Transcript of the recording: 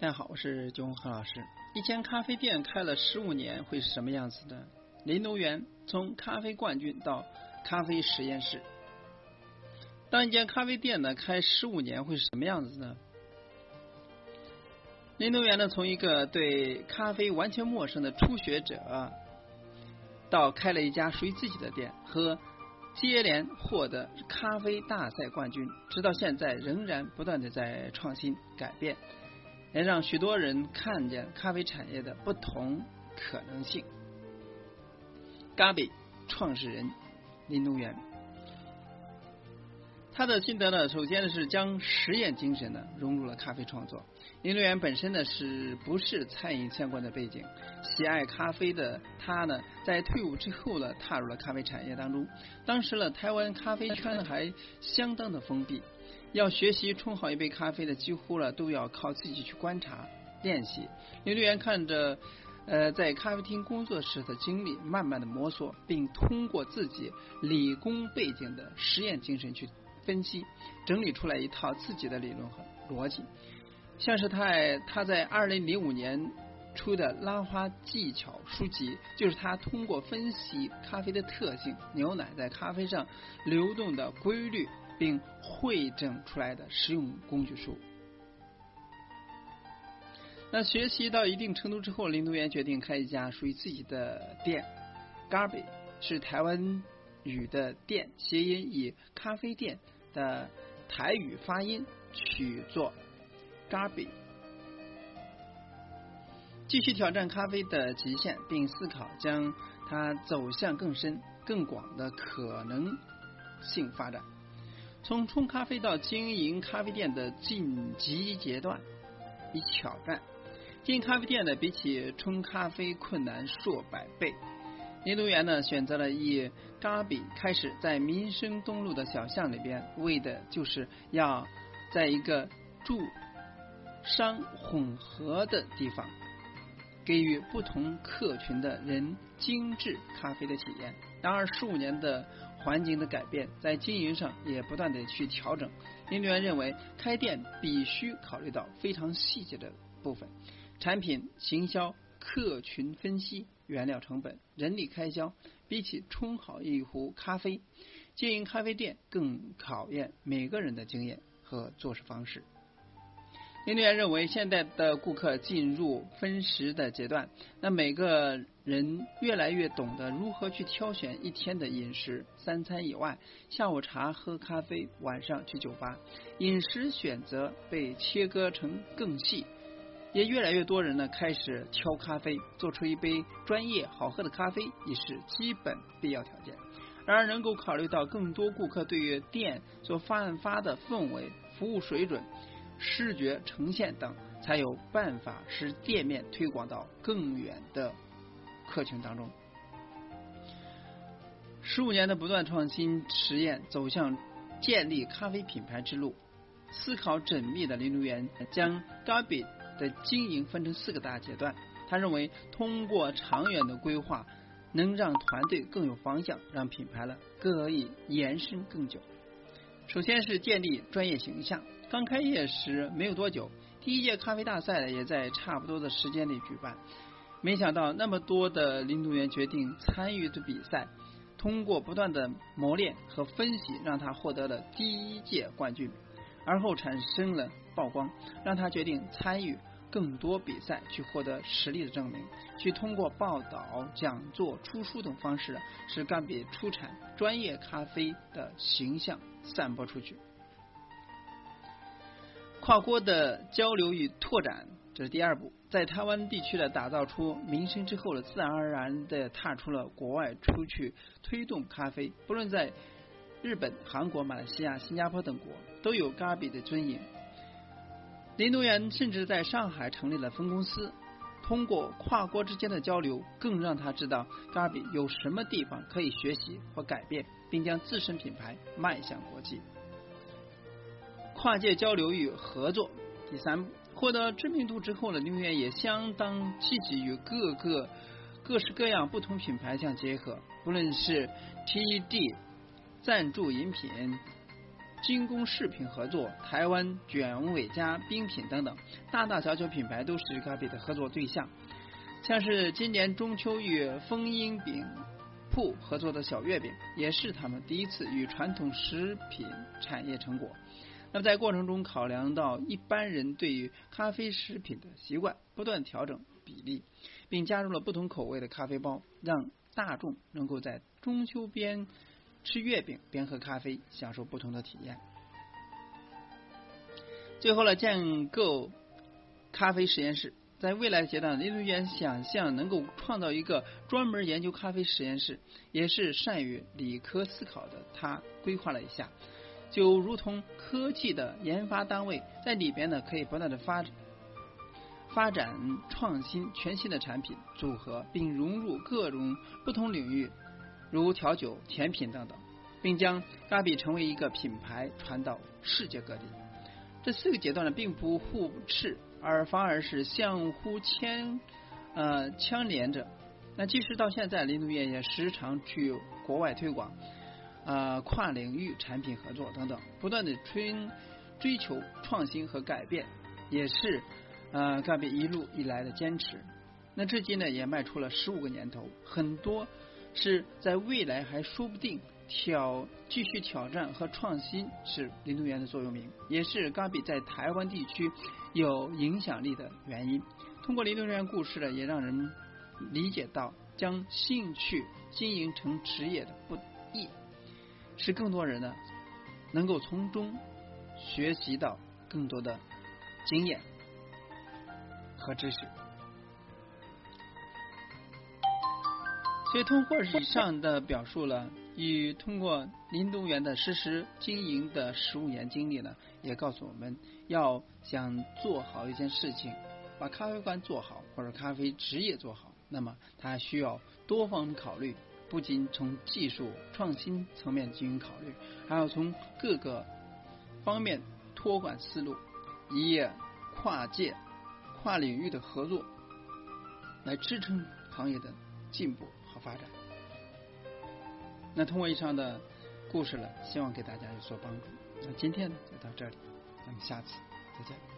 大家好，我是九红何老师。一间咖啡店开了十五年会是什么样子的？林东元从咖啡冠军到咖啡实验室。当一间咖啡店呢开十五年会是什么样子呢？林东元呢从一个对咖啡完全陌生的初学者，到开了一家属于自己的店，和接连获得咖啡大赛冠军，直到现在仍然不断的在创新改变。也让许多人看见咖啡产业的不同可能性。咖啡创始人林东元，他的心得呢，首先呢是将实验精神呢融入了咖啡创作。林东元本身呢是不是餐饮相关的背景，喜爱咖啡的他呢，在退伍之后呢，踏入了咖啡产业当中。当时呢，台湾咖啡圈还相当的封闭。要学习冲好一杯咖啡的，几乎了都要靠自己去观察练习。刘队员看着呃在咖啡厅工作时的经历，慢慢的摸索，并通过自己理工背景的实验精神去分析，整理出来一套自己的理论和逻辑。像是他他在二零零五年出的拉花技巧书籍，就是他通过分析咖啡的特性、牛奶在咖啡上流动的规律。并汇整出来的实用工具书。那学习到一定程度之后，林东元决定开一家属于自己的店。Garby 是台湾语的店，谐音以咖啡店的台语发音取作 Garby。继续挑战咖啡的极限，并思考将它走向更深、更广的可能性发展。从冲咖啡到经营咖啡店的晋级阶段，以挑战经营咖啡店呢，比起冲咖啡困难数百倍。林东元呢，选择了以咖比开始，在民生东路的小巷里边，为的就是要在一个住商混合的地方，给予不同客群的人精致咖啡的体验。然而十五年的。环境的改变，在经营上也不断的去调整。林队员认为，开店必须考虑到非常细节的部分：产品、行销、客群分析、原料成本、人力开销。比起冲好一壶咖啡，经营咖啡店更考验每个人的经验和做事方式。林队员认为，现在的顾客进入分食的阶段，那每个人越来越懂得如何去挑选一天的饮食。三餐以外，下午茶、喝咖啡，晚上去酒吧，饮食选择被切割成更细。也越来越多人呢开始挑咖啡，做出一杯专业好喝的咖啡已是基本必要条件。然而，能够考虑到更多顾客对于店所散发的氛围、服务水准。视觉呈现等，才有办法使店面推广到更远的客群当中。十五年的不断创新实验，走向建立咖啡品牌之路，思考缜密的林路员将 Gabi 的经营分成四个大阶段。他认为，通过长远的规划，能让团队更有方向，让品牌呢可以延伸更久。首先是建立专业形象。刚开业时没有多久，第一届咖啡大赛也在差不多的时间里举办。没想到那么多的运动员决定参与的比赛，通过不断的磨练和分析，让他获得了第一届冠军。而后产生了曝光，让他决定参与更多比赛，去获得实力的证明，去通过报道、讲座、出书等方式，使干比出产专业咖啡的形象散播出去。跨国的交流与拓展，这是第二步。在台湾地区的打造出名声之后呢，自然而然的踏出了国外，出去推动咖啡。不论在日本、韩国、马来西亚、新加坡等国，都有咖比的尊严。林东元甚至在上海成立了分公司。通过跨国之间的交流，更让他知道咖比有什么地方可以学习或改变，并将自身品牌迈向国际。跨界交流与合作。第三步，获得知名度之后呢，林源也相当积极与各个各式各样不同品牌相结合，不论是 TED 赞助饮品、精工饰品合作、台湾卷尾家冰品等等，大大小小品牌都是咖啡的合作对象。像是今年中秋与丰英饼铺合作的小月饼，也是他们第一次与传统食品产业成果。那么在过程中考量到一般人对于咖啡食品的习惯，不断调整比例，并加入了不同口味的咖啡包，让大众能够在中秋边吃月饼边喝咖啡，享受不同的体验。最后呢，建构咖啡实验室。在未来阶段，林东元想象能够创造一个专门研究咖啡实验室，也是善于理科思考的。他规划了一下，就如同科技的研发单位，在里边呢可以不断的发发展创新全新的产品组合，并融入各种不同领域，如调酒、甜品等等，并将 Gabi 成为一个品牌传到世界各地。这四个阶段呢，并不互斥。而反而是相互牵呃相连着。那即使到现在，林东院也时常去国外推广，呃跨领域产品合作等等，不断的追追求创新和改变，也是呃咖啡一路以来的坚持。那至今呢，也迈出了十五个年头，很多是在未来还说不定。挑继续挑战和创新是林东元的座右铭，也是咖比在台湾地区有影响力的原因。通过林东元故事呢，也让人理解到将兴趣经营成职业的不易，使更多人呢能够从中学习到更多的经验和知识。所以通过以上的表述了。与通过林东元的实时经营的十五年经历呢，也告诉我们要想做好一件事情，把咖啡馆做好或者咖啡职业做好，那么它需要多方考虑，不仅从技术创新层面进行考虑，还要从各个方面托管思路，以跨界、跨领域的合作来支撑行业的进步发展。那通过以上的故事呢，希望给大家有所帮助。那今天呢就到这里，咱们下次再见。